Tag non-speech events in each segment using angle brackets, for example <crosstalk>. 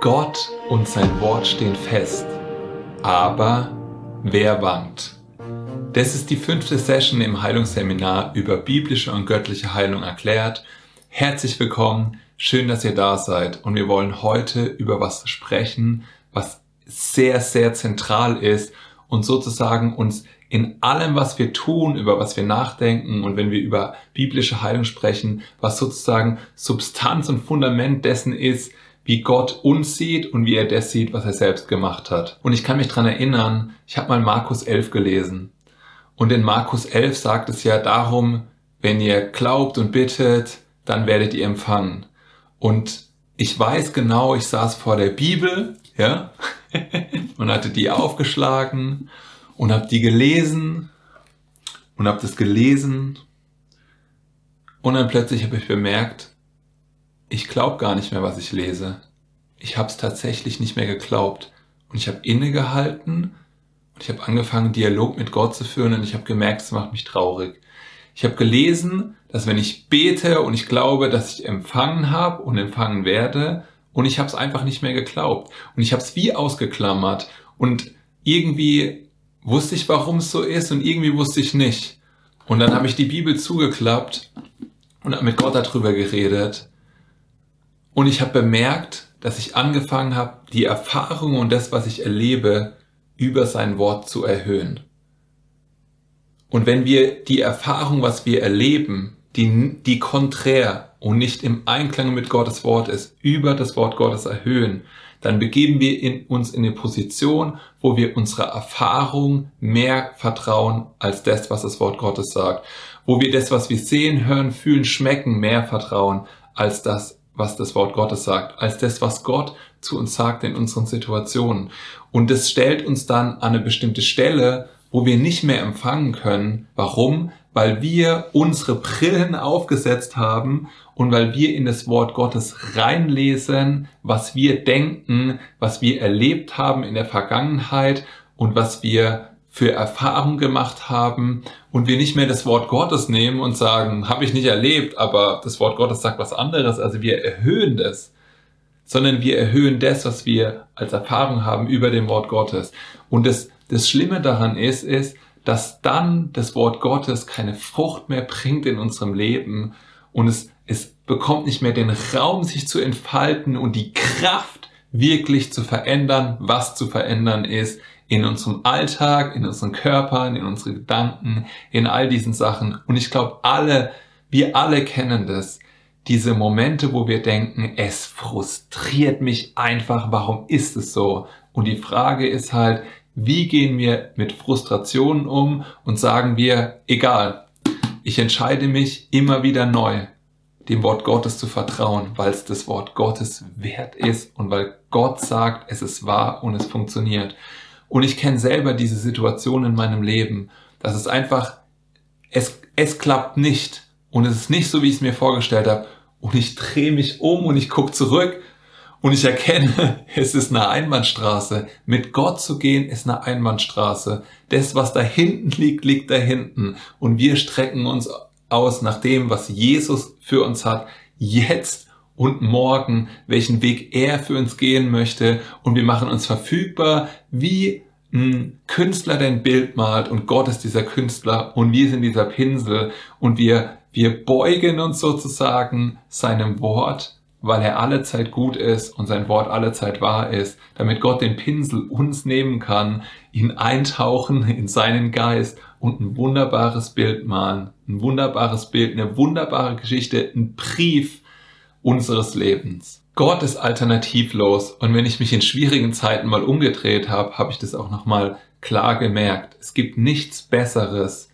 Gott und sein Wort stehen fest. Aber wer wankt? Das ist die fünfte Session im Heilungsseminar über biblische und göttliche Heilung erklärt. Herzlich willkommen, schön, dass ihr da seid und wir wollen heute über was sprechen, was sehr, sehr zentral ist und sozusagen uns in allem, was wir tun, über was wir nachdenken und wenn wir über biblische Heilung sprechen, was sozusagen Substanz und Fundament dessen ist, wie Gott uns sieht und wie er das sieht, was er selbst gemacht hat. Und ich kann mich dran erinnern, ich habe mal Markus 11 gelesen. Und in Markus 11 sagt es ja darum, wenn ihr glaubt und bittet, dann werdet ihr empfangen. Und ich weiß genau, ich saß vor der Bibel, ja, <laughs> und hatte die aufgeschlagen und habe die gelesen und habe das gelesen und dann plötzlich habe ich bemerkt, ich glaube gar nicht mehr, was ich lese. Ich habe es tatsächlich nicht mehr geglaubt. Und ich habe innegehalten und ich habe angefangen, Dialog mit Gott zu führen und ich habe gemerkt, es macht mich traurig. Ich habe gelesen, dass wenn ich bete und ich glaube, dass ich empfangen habe und empfangen werde, und ich habe es einfach nicht mehr geglaubt. Und ich habe es wie ausgeklammert. Und irgendwie wusste ich, warum es so ist und irgendwie wusste ich nicht. Und dann habe ich die Bibel zugeklappt und mit Gott darüber geredet. Und ich habe bemerkt, dass ich angefangen habe, die Erfahrung und das, was ich erlebe, über sein Wort zu erhöhen. Und wenn wir die Erfahrung, was wir erleben, die, die konträr und nicht im Einklang mit Gottes Wort ist, über das Wort Gottes erhöhen, dann begeben wir in, uns in eine Position, wo wir unserer Erfahrung mehr vertrauen als das, was das Wort Gottes sagt. Wo wir das, was wir sehen, hören, fühlen, schmecken, mehr vertrauen als das, was das Wort Gottes sagt, als das, was Gott zu uns sagt in unseren Situationen. Und das stellt uns dann an eine bestimmte Stelle, wo wir nicht mehr empfangen können. Warum? Weil wir unsere Brillen aufgesetzt haben und weil wir in das Wort Gottes reinlesen, was wir denken, was wir erlebt haben in der Vergangenheit und was wir für Erfahrungen gemacht haben und wir nicht mehr das Wort Gottes nehmen und sagen, habe ich nicht erlebt, aber das Wort Gottes sagt was anderes. Also wir erhöhen das, sondern wir erhöhen das, was wir als Erfahrung haben über dem Wort Gottes. Und das, das Schlimme daran ist, ist, dass dann das Wort Gottes keine Frucht mehr bringt in unserem Leben und es, es bekommt nicht mehr den Raum, sich zu entfalten und die Kraft, wirklich zu verändern, was zu verändern ist in unserem Alltag, in unseren Körpern, in unsere Gedanken, in all diesen Sachen. Und ich glaube, alle, wir alle kennen das. Diese Momente, wo wir denken, es frustriert mich einfach, warum ist es so? Und die Frage ist halt, wie gehen wir mit Frustrationen um und sagen wir, egal, ich entscheide mich immer wieder neu, dem Wort Gottes zu vertrauen, weil es das Wort Gottes wert ist und weil Gott sagt, es ist wahr und es funktioniert. Und ich kenne selber diese Situation in meinem Leben, dass es einfach, es, es klappt nicht. Und es ist nicht so, wie ich es mir vorgestellt habe. Und ich drehe mich um und ich gucke zurück und ich erkenne, <laughs> es ist eine Einbahnstraße. Mit Gott zu gehen ist eine Einbahnstraße. Das, was da hinten liegt, liegt da hinten. Und wir strecken uns aus nach dem, was Jesus für uns hat. Jetzt und morgen, welchen Weg er für uns gehen möchte. Und wir machen uns verfügbar, wie ein Künstler dein Bild malt. Und Gott ist dieser Künstler und wir sind dieser Pinsel. Und wir, wir beugen uns sozusagen seinem Wort, weil er alle Zeit gut ist und sein Wort alle Zeit wahr ist, damit Gott den Pinsel uns nehmen kann, ihn eintauchen in seinen Geist und ein wunderbares Bild malen, ein wunderbares Bild, eine wunderbare Geschichte, ein Brief, unseres Lebens. Gott ist alternativlos und wenn ich mich in schwierigen Zeiten mal umgedreht habe, habe ich das auch nochmal klar gemerkt. Es gibt nichts Besseres,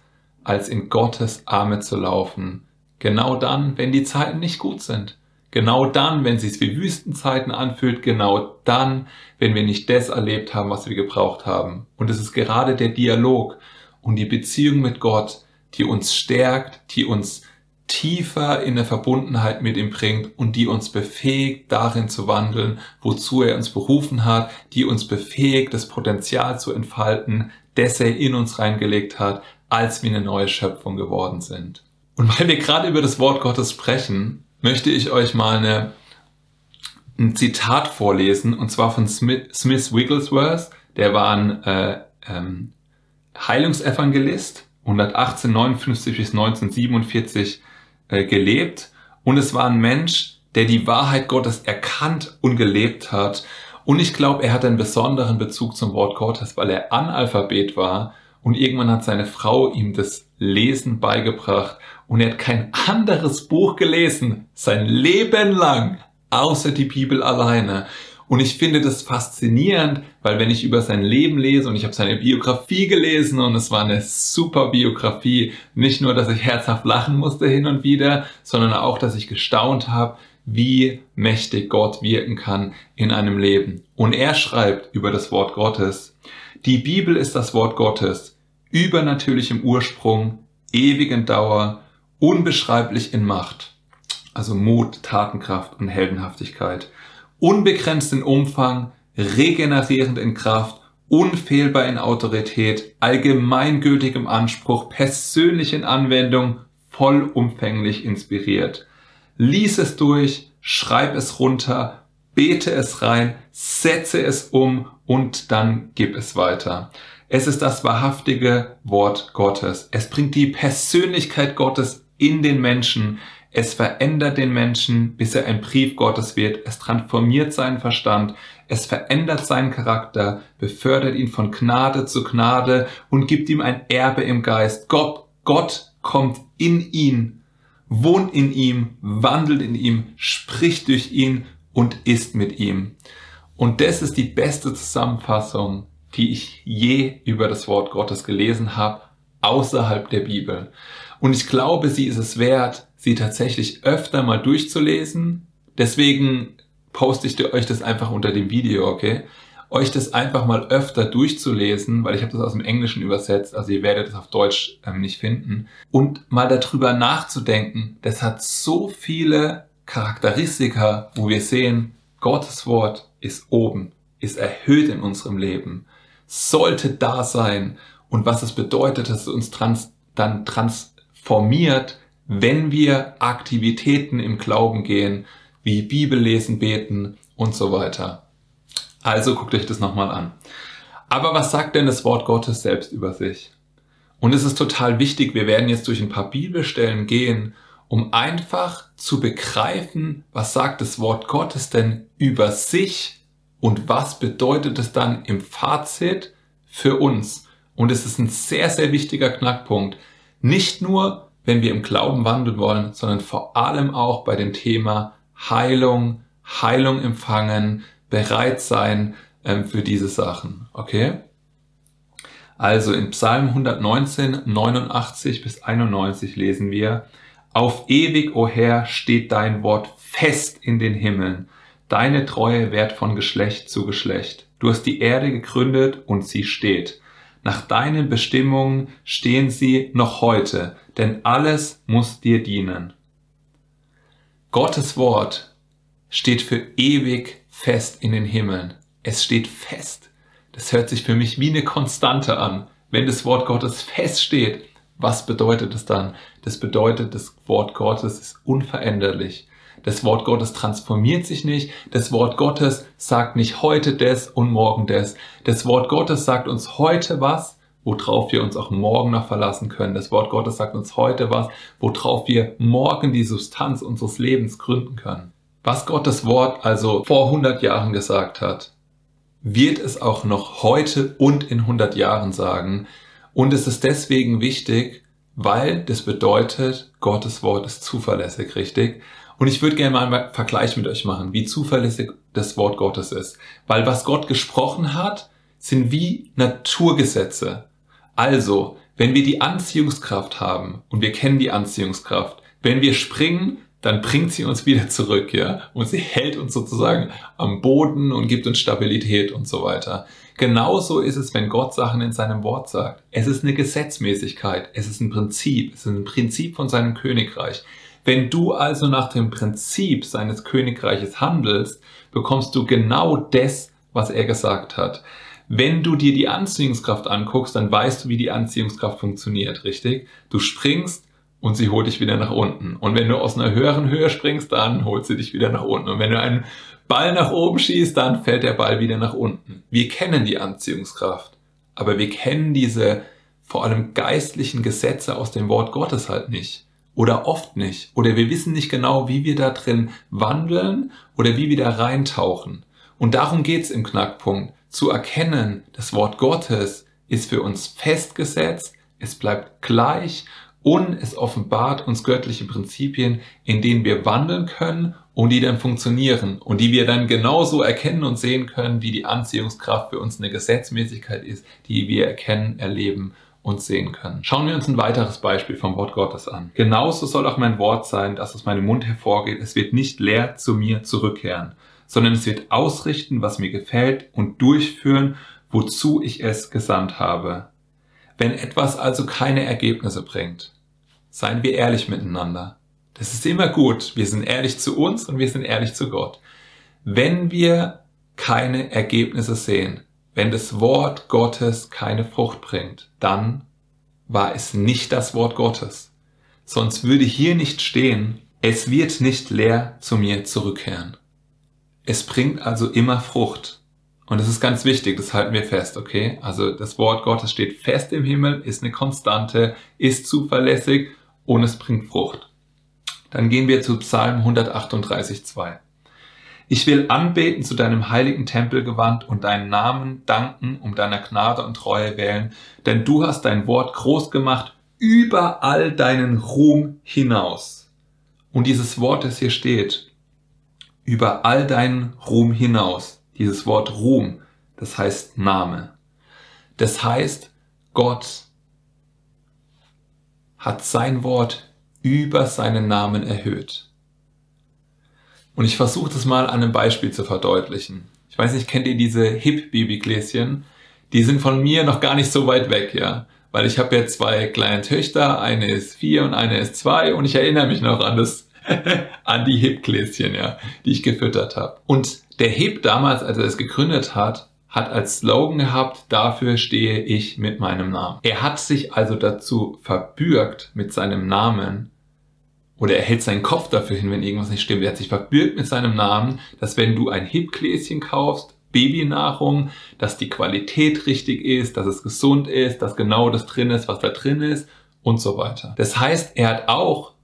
als in Gottes Arme zu laufen. Genau dann, wenn die Zeiten nicht gut sind. Genau dann, wenn es sich wie Wüstenzeiten anfühlt. Genau dann, wenn wir nicht das erlebt haben, was wir gebraucht haben. Und es ist gerade der Dialog und die Beziehung mit Gott, die uns stärkt, die uns tiefer in der Verbundenheit mit ihm bringt und die uns befähigt, darin zu wandeln, wozu er uns berufen hat, die uns befähigt, das Potenzial zu entfalten, das er in uns reingelegt hat, als wir eine neue Schöpfung geworden sind. Und weil wir gerade über das Wort Gottes sprechen, möchte ich euch mal eine ein Zitat vorlesen, und zwar von Smith, Smith Wigglesworth. Der war ein äh, ähm, Heilungsevangelist, 11859 bis 1947 äh, gelebt. Und es war ein Mensch, der die Wahrheit Gottes erkannt und gelebt hat. Und ich glaube, er hat einen besonderen Bezug zum Wort Gottes, weil er Analphabet war und irgendwann hat seine Frau ihm das Lesen beigebracht und er hat kein anderes Buch gelesen, sein Leben lang, außer die Bibel alleine. Und ich finde das faszinierend, weil wenn ich über sein Leben lese und ich habe seine Biografie gelesen und es war eine super Biografie, nicht nur, dass ich herzhaft lachen musste hin und wieder, sondern auch, dass ich gestaunt habe, wie mächtig Gott wirken kann in einem Leben. Und er schreibt über das Wort Gottes, die Bibel ist das Wort Gottes, übernatürlich im Ursprung, ewig in Dauer, unbeschreiblich in Macht. Also Mut, Tatenkraft und Heldenhaftigkeit. Unbegrenzt in Umfang, regenerierend in Kraft, unfehlbar in Autorität, allgemeingültig im Anspruch, persönlich in Anwendung, vollumfänglich inspiriert. Lies es durch, schreib es runter, bete es rein, setze es um und dann gib es weiter. Es ist das wahrhaftige Wort Gottes. Es bringt die Persönlichkeit Gottes in den Menschen. Es verändert den Menschen, bis er ein Brief Gottes wird. Es transformiert seinen Verstand. Es verändert seinen Charakter, befördert ihn von Gnade zu Gnade und gibt ihm ein Erbe im Geist. Gott, Gott kommt in ihn wohnt in ihm, wandelt in ihm, spricht durch ihn und ist mit ihm. Und das ist die beste Zusammenfassung, die ich je über das Wort Gottes gelesen habe, außerhalb der Bibel. Und ich glaube, sie ist es wert, sie tatsächlich öfter mal durchzulesen. Deswegen poste ich euch das einfach unter dem Video, okay? euch das einfach mal öfter durchzulesen, weil ich habe das aus dem Englischen übersetzt, also ihr werdet es auf Deutsch ähm, nicht finden, und mal darüber nachzudenken. Das hat so viele Charakteristika, wo wir sehen, Gottes Wort ist oben, ist erhöht in unserem Leben, sollte da sein und was es bedeutet, dass es uns trans dann transformiert, wenn wir Aktivitäten im Glauben gehen, wie Bibel lesen, beten und so weiter. Also guckt euch das nochmal an. Aber was sagt denn das Wort Gottes selbst über sich? Und es ist total wichtig, wir werden jetzt durch ein paar Bibelstellen gehen, um einfach zu begreifen, was sagt das Wort Gottes denn über sich und was bedeutet es dann im Fazit für uns. Und es ist ein sehr, sehr wichtiger Knackpunkt. Nicht nur, wenn wir im Glauben wandeln wollen, sondern vor allem auch bei dem Thema Heilung, Heilung empfangen, bereit sein ähm, für diese Sachen. Okay? Also in Psalm 119, 89 bis 91 lesen wir, Auf ewig, o Herr, steht dein Wort fest in den Himmeln. Deine Treue währt von Geschlecht zu Geschlecht. Du hast die Erde gegründet und sie steht. Nach deinen Bestimmungen stehen sie noch heute, denn alles muss dir dienen. Gottes Wort steht für ewig fest in den Himmeln. Es steht fest. Das hört sich für mich wie eine Konstante an. Wenn das Wort Gottes feststeht, was bedeutet es dann? Das bedeutet, das Wort Gottes ist unveränderlich. Das Wort Gottes transformiert sich nicht. Das Wort Gottes sagt nicht heute des und morgen des. Das Wort Gottes sagt uns heute was, worauf wir uns auch morgen noch verlassen können. Das Wort Gottes sagt uns heute was, worauf wir morgen die Substanz unseres Lebens gründen können. Was Gottes Wort also vor 100 Jahren gesagt hat, wird es auch noch heute und in 100 Jahren sagen. Und es ist deswegen wichtig, weil das bedeutet, Gottes Wort ist zuverlässig, richtig? Und ich würde gerne mal einen Vergleich mit euch machen, wie zuverlässig das Wort Gottes ist. Weil was Gott gesprochen hat, sind wie Naturgesetze. Also, wenn wir die Anziehungskraft haben, und wir kennen die Anziehungskraft, wenn wir springen, dann bringt sie uns wieder zurück, ja. Und sie hält uns sozusagen am Boden und gibt uns Stabilität und so weiter. Genauso ist es, wenn Gott Sachen in seinem Wort sagt. Es ist eine Gesetzmäßigkeit, es ist ein Prinzip, es ist ein Prinzip von seinem Königreich. Wenn du also nach dem Prinzip seines Königreiches handelst, bekommst du genau das, was er gesagt hat. Wenn du dir die Anziehungskraft anguckst, dann weißt du, wie die Anziehungskraft funktioniert, richtig? Du springst und sie holt dich wieder nach unten. Und wenn du aus einer höheren Höhe springst, dann holt sie dich wieder nach unten. Und wenn du einen Ball nach oben schießt, dann fällt der Ball wieder nach unten. Wir kennen die Anziehungskraft, aber wir kennen diese vor allem geistlichen Gesetze aus dem Wort Gottes halt nicht. Oder oft nicht. Oder wir wissen nicht genau, wie wir da drin wandeln oder wie wir da reintauchen. Und darum geht's im Knackpunkt. Zu erkennen, das Wort Gottes ist für uns festgesetzt, es bleibt gleich und es offenbart uns göttliche Prinzipien, in denen wir wandeln können und die dann funktionieren und die wir dann genauso erkennen und sehen können, wie die Anziehungskraft für uns eine Gesetzmäßigkeit ist, die wir erkennen, erleben und sehen können. Schauen wir uns ein weiteres Beispiel vom Wort Gottes an. Genauso soll auch mein Wort sein, das aus meinem Mund hervorgeht. Es wird nicht leer zu mir zurückkehren, sondern es wird ausrichten, was mir gefällt und durchführen, wozu ich es gesandt habe. Wenn etwas also keine Ergebnisse bringt, seien wir ehrlich miteinander. Das ist immer gut. Wir sind ehrlich zu uns und wir sind ehrlich zu Gott. Wenn wir keine Ergebnisse sehen, wenn das Wort Gottes keine Frucht bringt, dann war es nicht das Wort Gottes. Sonst würde hier nicht stehen, es wird nicht leer zu mir zurückkehren. Es bringt also immer Frucht. Und das ist ganz wichtig, das halten wir fest, okay? Also das Wort Gottes steht fest im Himmel, ist eine Konstante, ist zuverlässig und es bringt Frucht. Dann gehen wir zu Psalm 138, 2. Ich will anbeten zu deinem heiligen Tempel gewandt und deinen Namen danken, um deiner Gnade und Treue wählen, denn du hast dein Wort groß gemacht über all deinen Ruhm hinaus. Und dieses Wort, das hier steht, über all deinen Ruhm hinaus, dieses Wort Ruhm, das heißt Name. Das heißt, Gott hat sein Wort über seinen Namen erhöht. Und ich versuche das mal an einem Beispiel zu verdeutlichen. Ich weiß nicht, kennt ihr diese Hip-Babygläschen? Die sind von mir noch gar nicht so weit weg, ja. Weil ich habe ja zwei kleine Töchter, eine ist vier und eine ist zwei und ich erinnere mich noch an das, <laughs> an die Hip-Gläschen, ja, die ich gefüttert habe. Und der Hip damals, als er es gegründet hat, hat als Slogan gehabt, dafür stehe ich mit meinem Namen. Er hat sich also dazu verbürgt mit seinem Namen, oder er hält seinen Kopf dafür hin, wenn irgendwas nicht stimmt. Er hat sich verbürgt mit seinem Namen, dass wenn du ein Hipgläschen kaufst, Babynahrung, dass die Qualität richtig ist, dass es gesund ist, dass genau das drin ist, was da drin ist und so weiter. Das heißt, er hat auch,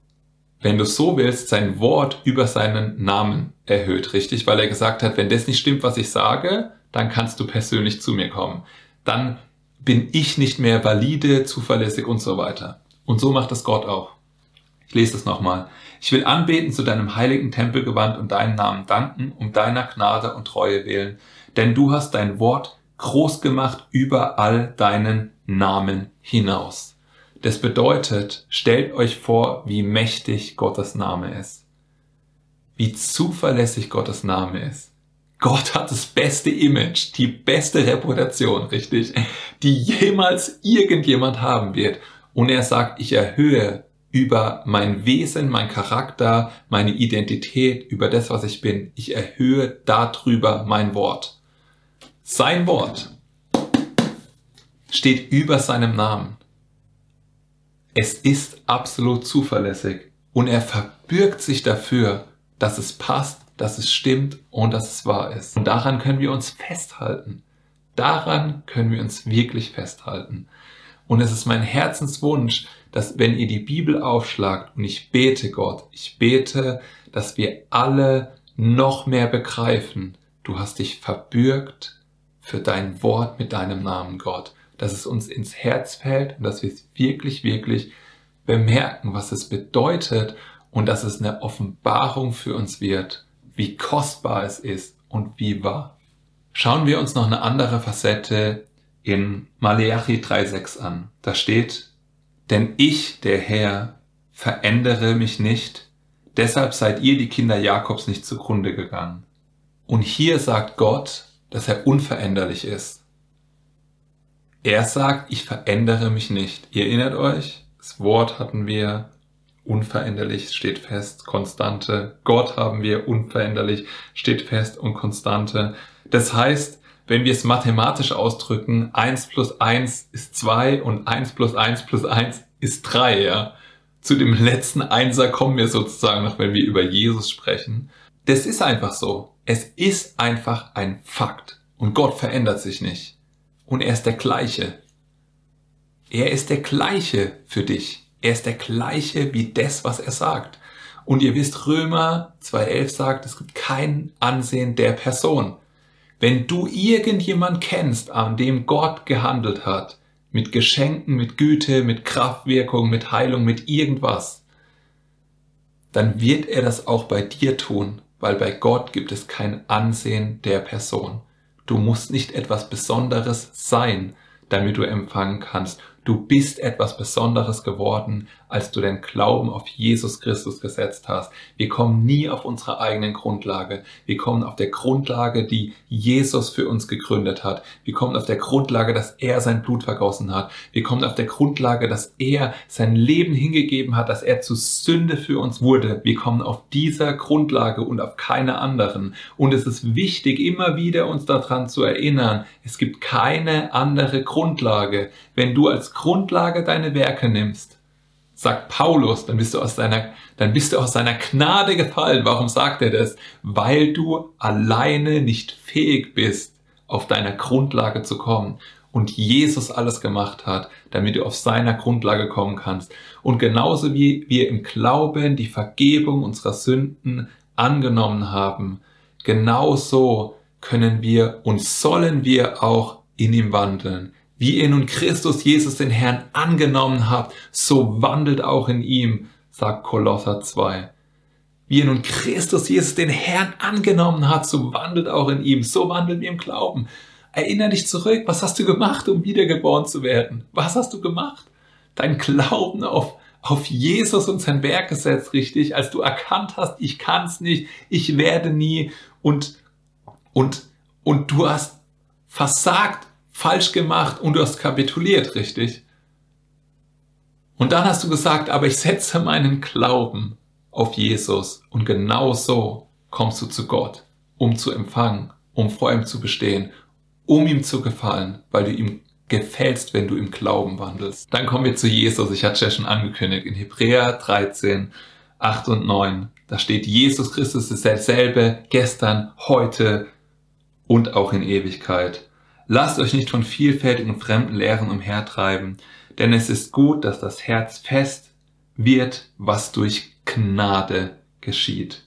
wenn du so willst, sein Wort über seinen Namen erhöht, richtig? Weil er gesagt hat, wenn das nicht stimmt, was ich sage, dann kannst du persönlich zu mir kommen. Dann bin ich nicht mehr valide, zuverlässig und so weiter. Und so macht das Gott auch. Ich lese es nochmal. Ich will anbeten zu deinem heiligen Tempel gewandt und deinen Namen danken, um deiner Gnade und Treue wählen, denn du hast dein Wort groß gemacht über all deinen Namen hinaus. Das bedeutet, stellt euch vor, wie mächtig Gottes Name ist. Wie zuverlässig Gottes Name ist. Gott hat das beste Image, die beste Reputation, richtig, die jemals irgendjemand haben wird. Und er sagt, ich erhöhe über mein Wesen, mein Charakter, meine Identität, über das, was ich bin. Ich erhöhe darüber mein Wort. Sein Wort steht über seinem Namen. Es ist absolut zuverlässig und er verbürgt sich dafür, dass es passt, dass es stimmt und dass es wahr ist. Und daran können wir uns festhalten. Daran können wir uns wirklich festhalten. Und es ist mein Herzenswunsch, dass wenn ihr die Bibel aufschlagt und ich bete Gott, ich bete, dass wir alle noch mehr begreifen, du hast dich verbürgt für dein Wort mit deinem Namen Gott, dass es uns ins Herz fällt und dass wir es wirklich, wirklich bemerken, was es bedeutet und dass es eine Offenbarung für uns wird, wie kostbar es ist und wie wahr. Schauen wir uns noch eine andere Facette in Maleachi 3.6 an. Da steht, denn ich, der Herr, verändere mich nicht, deshalb seid ihr die Kinder Jakobs nicht zugrunde gegangen. Und hier sagt Gott, dass er unveränderlich ist. Er sagt, ich verändere mich nicht. Ihr erinnert euch? Das Wort hatten wir unveränderlich, steht fest, Konstante. Gott haben wir unveränderlich, steht fest und Konstante. Das heißt, wenn wir es mathematisch ausdrücken, 1 plus 1 ist 2 und 1 plus 1 plus 1 ist 3, ja. Zu dem letzten Einser kommen wir sozusagen noch, wenn wir über Jesus sprechen. Das ist einfach so. Es ist einfach ein Fakt. Und Gott verändert sich nicht. Und er ist der gleiche. Er ist der gleiche für dich. Er ist der gleiche wie das, was er sagt. Und ihr wisst, Römer 2.11 sagt, es gibt kein Ansehen der Person. Wenn du irgendjemand kennst, an dem Gott gehandelt hat, mit Geschenken, mit Güte, mit Kraftwirkung, mit Heilung, mit irgendwas, dann wird er das auch bei dir tun, weil bei Gott gibt es kein Ansehen der Person. Du musst nicht etwas Besonderes sein, damit du empfangen kannst. Du bist etwas Besonderes geworden, als du den Glauben auf Jesus Christus gesetzt hast. Wir kommen nie auf unsere eigenen Grundlage. Wir kommen auf der Grundlage, die Jesus für uns gegründet hat. Wir kommen auf der Grundlage, dass er sein Blut vergossen hat. Wir kommen auf der Grundlage, dass er sein Leben hingegeben hat, dass er zu Sünde für uns wurde. Wir kommen auf dieser Grundlage und auf keine anderen. Und es ist wichtig, immer wieder uns daran zu erinnern, es gibt keine andere Grundlage. Wenn du als Grundlage deine Werke nimmst, sagt Paulus, dann bist du aus seiner, dann bist du aus seiner Gnade gefallen. Warum sagt er das? Weil du alleine nicht fähig bist, auf deiner Grundlage zu kommen und Jesus alles gemacht hat, damit du auf seiner Grundlage kommen kannst. Und genauso wie wir im Glauben die Vergebung unserer Sünden angenommen haben, genauso können wir und sollen wir auch in ihm wandeln. Wie ihr nun Christus Jesus den Herrn angenommen habt, so wandelt auch in ihm, sagt Kolosser 2. Wie ihr nun Christus Jesus den Herrn angenommen habt, so wandelt auch in ihm, so wandelt wir im Glauben. Erinner dich zurück, was hast du gemacht, um wiedergeboren zu werden? Was hast du gemacht? Dein Glauben auf, auf Jesus und sein Werk gesetzt, richtig, als du erkannt hast, ich kann's nicht, ich werde nie und, und, und du hast versagt falsch gemacht und du hast kapituliert, richtig? Und dann hast du gesagt, aber ich setze meinen Glauben auf Jesus und genau so kommst du zu Gott, um zu empfangen, um vor ihm zu bestehen, um ihm zu gefallen, weil du ihm gefällst, wenn du im Glauben wandelst. Dann kommen wir zu Jesus. Ich hatte es ja schon angekündigt. In Hebräer 13, 8 und 9. Da steht, Jesus Christus ist derselbe gestern, heute und auch in Ewigkeit. Lasst euch nicht von vielfältigen fremden Lehren umhertreiben, denn es ist gut, dass das Herz fest wird, was durch Gnade geschieht.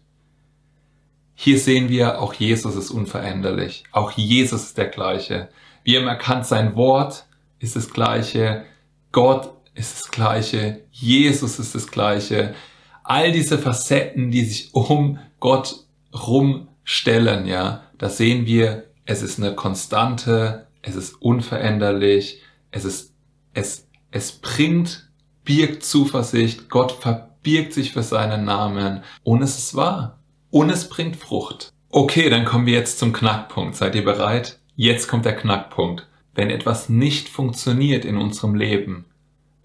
Hier sehen wir, auch Jesus ist unveränderlich. Auch Jesus ist der gleiche. Wir haben erkannt, sein Wort ist das gleiche. Gott ist das gleiche. Jesus ist das gleiche. All diese Facetten, die sich um Gott rumstellen, ja, da sehen wir, es ist eine Konstante, es ist unveränderlich, es ist, es, es bringt, birgt Zuversicht, Gott verbirgt sich für seinen Namen und es ist wahr. Und es bringt Frucht. Okay, dann kommen wir jetzt zum Knackpunkt. Seid ihr bereit? Jetzt kommt der Knackpunkt. Wenn etwas nicht funktioniert in unserem Leben,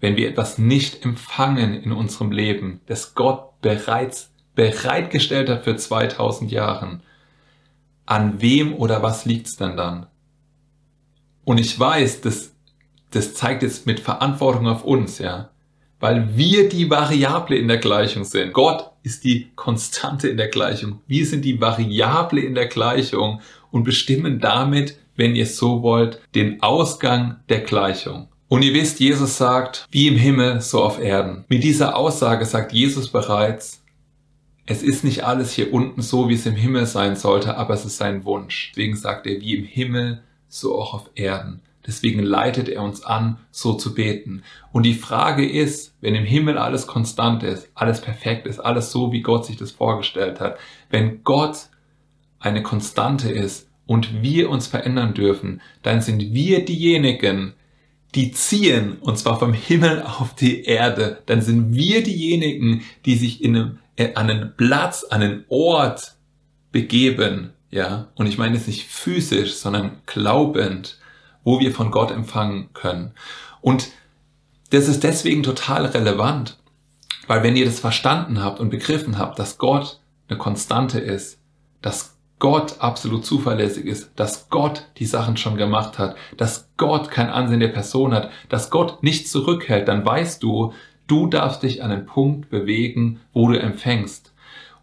wenn wir etwas nicht empfangen in unserem Leben, das Gott bereits bereitgestellt hat für 2000 Jahren, an wem oder was liegt's denn dann? Und ich weiß, das, das zeigt jetzt mit Verantwortung auf uns, ja. Weil wir die Variable in der Gleichung sind. Gott ist die Konstante in der Gleichung. Wir sind die Variable in der Gleichung und bestimmen damit, wenn ihr so wollt, den Ausgang der Gleichung. Und ihr wisst, Jesus sagt, wie im Himmel, so auf Erden. Mit dieser Aussage sagt Jesus bereits, es ist nicht alles hier unten so, wie es im Himmel sein sollte, aber es ist sein Wunsch. Deswegen sagt er, wie im Himmel, so auch auf Erden. Deswegen leitet er uns an, so zu beten. Und die Frage ist, wenn im Himmel alles konstant ist, alles perfekt ist, alles so, wie Gott sich das vorgestellt hat, wenn Gott eine Konstante ist und wir uns verändern dürfen, dann sind wir diejenigen, die ziehen, und zwar vom Himmel auf die Erde, dann sind wir diejenigen, die sich in einem an einen Platz, an einen Ort begeben, ja, und ich meine es nicht physisch, sondern glaubend, wo wir von Gott empfangen können. Und das ist deswegen total relevant, weil wenn ihr das verstanden habt und begriffen habt, dass Gott eine Konstante ist, dass Gott absolut zuverlässig ist, dass Gott die Sachen schon gemacht hat, dass Gott kein Ansehen der Person hat, dass Gott nicht zurückhält, dann weißt du, Du darfst dich an den Punkt bewegen, wo du empfängst.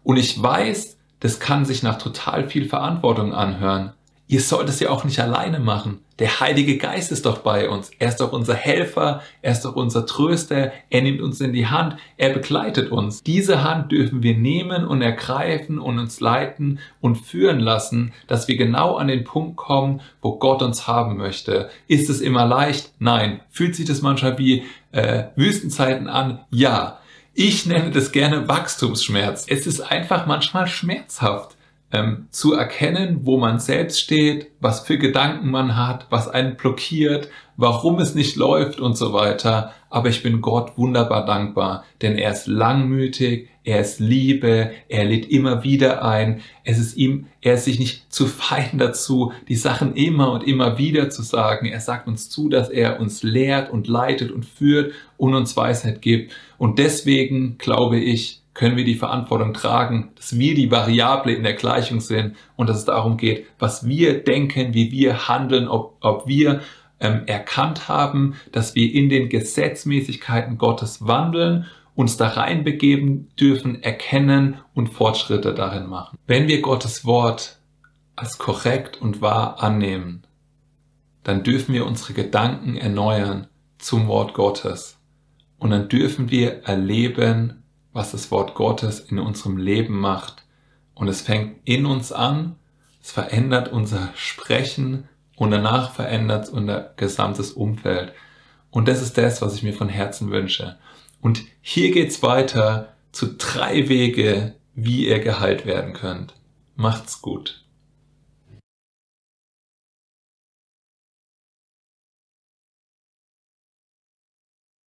Und ich weiß, das kann sich nach total viel Verantwortung anhören. Ihr sollt es ja auch nicht alleine machen. Der Heilige Geist ist doch bei uns. Er ist doch unser Helfer, er ist doch unser Tröster, er nimmt uns in die Hand, er begleitet uns. Diese Hand dürfen wir nehmen und ergreifen und uns leiten und führen lassen, dass wir genau an den Punkt kommen, wo Gott uns haben möchte. Ist es immer leicht? Nein. Fühlt sich das manchmal wie äh, Wüstenzeiten an? Ja. Ich nenne das gerne Wachstumsschmerz. Es ist einfach manchmal schmerzhaft ähm, zu erkennen, wo man selbst steht, was für Gedanken man hat, was einen blockiert, warum es nicht läuft und so weiter. Aber ich bin Gott wunderbar dankbar, denn er ist langmütig, er ist Liebe, er lädt immer wieder ein. Es ist ihm, er ist sich nicht zu fein <laughs> dazu, die Sachen immer und immer wieder zu sagen. Er sagt uns zu, dass er uns lehrt und leitet und führt und uns Weisheit gibt. Und deswegen glaube ich, können wir die Verantwortung tragen, dass wir die Variable in der Gleichung sind und dass es darum geht, was wir denken, wie wir handeln, ob, ob wir ähm, erkannt haben, dass wir in den Gesetzmäßigkeiten Gottes wandeln, uns da reinbegeben dürfen, erkennen und Fortschritte darin machen. Wenn wir Gottes Wort als korrekt und wahr annehmen, dann dürfen wir unsere Gedanken erneuern zum Wort Gottes. Und dann dürfen wir erleben, was das Wort Gottes in unserem Leben macht. Und es fängt in uns an, es verändert unser Sprechen und danach verändert es unser gesamtes Umfeld. Und das ist das, was ich mir von Herzen wünsche. Und hier geht's weiter zu drei Wege, wie ihr geheilt werden könnt. Macht's gut.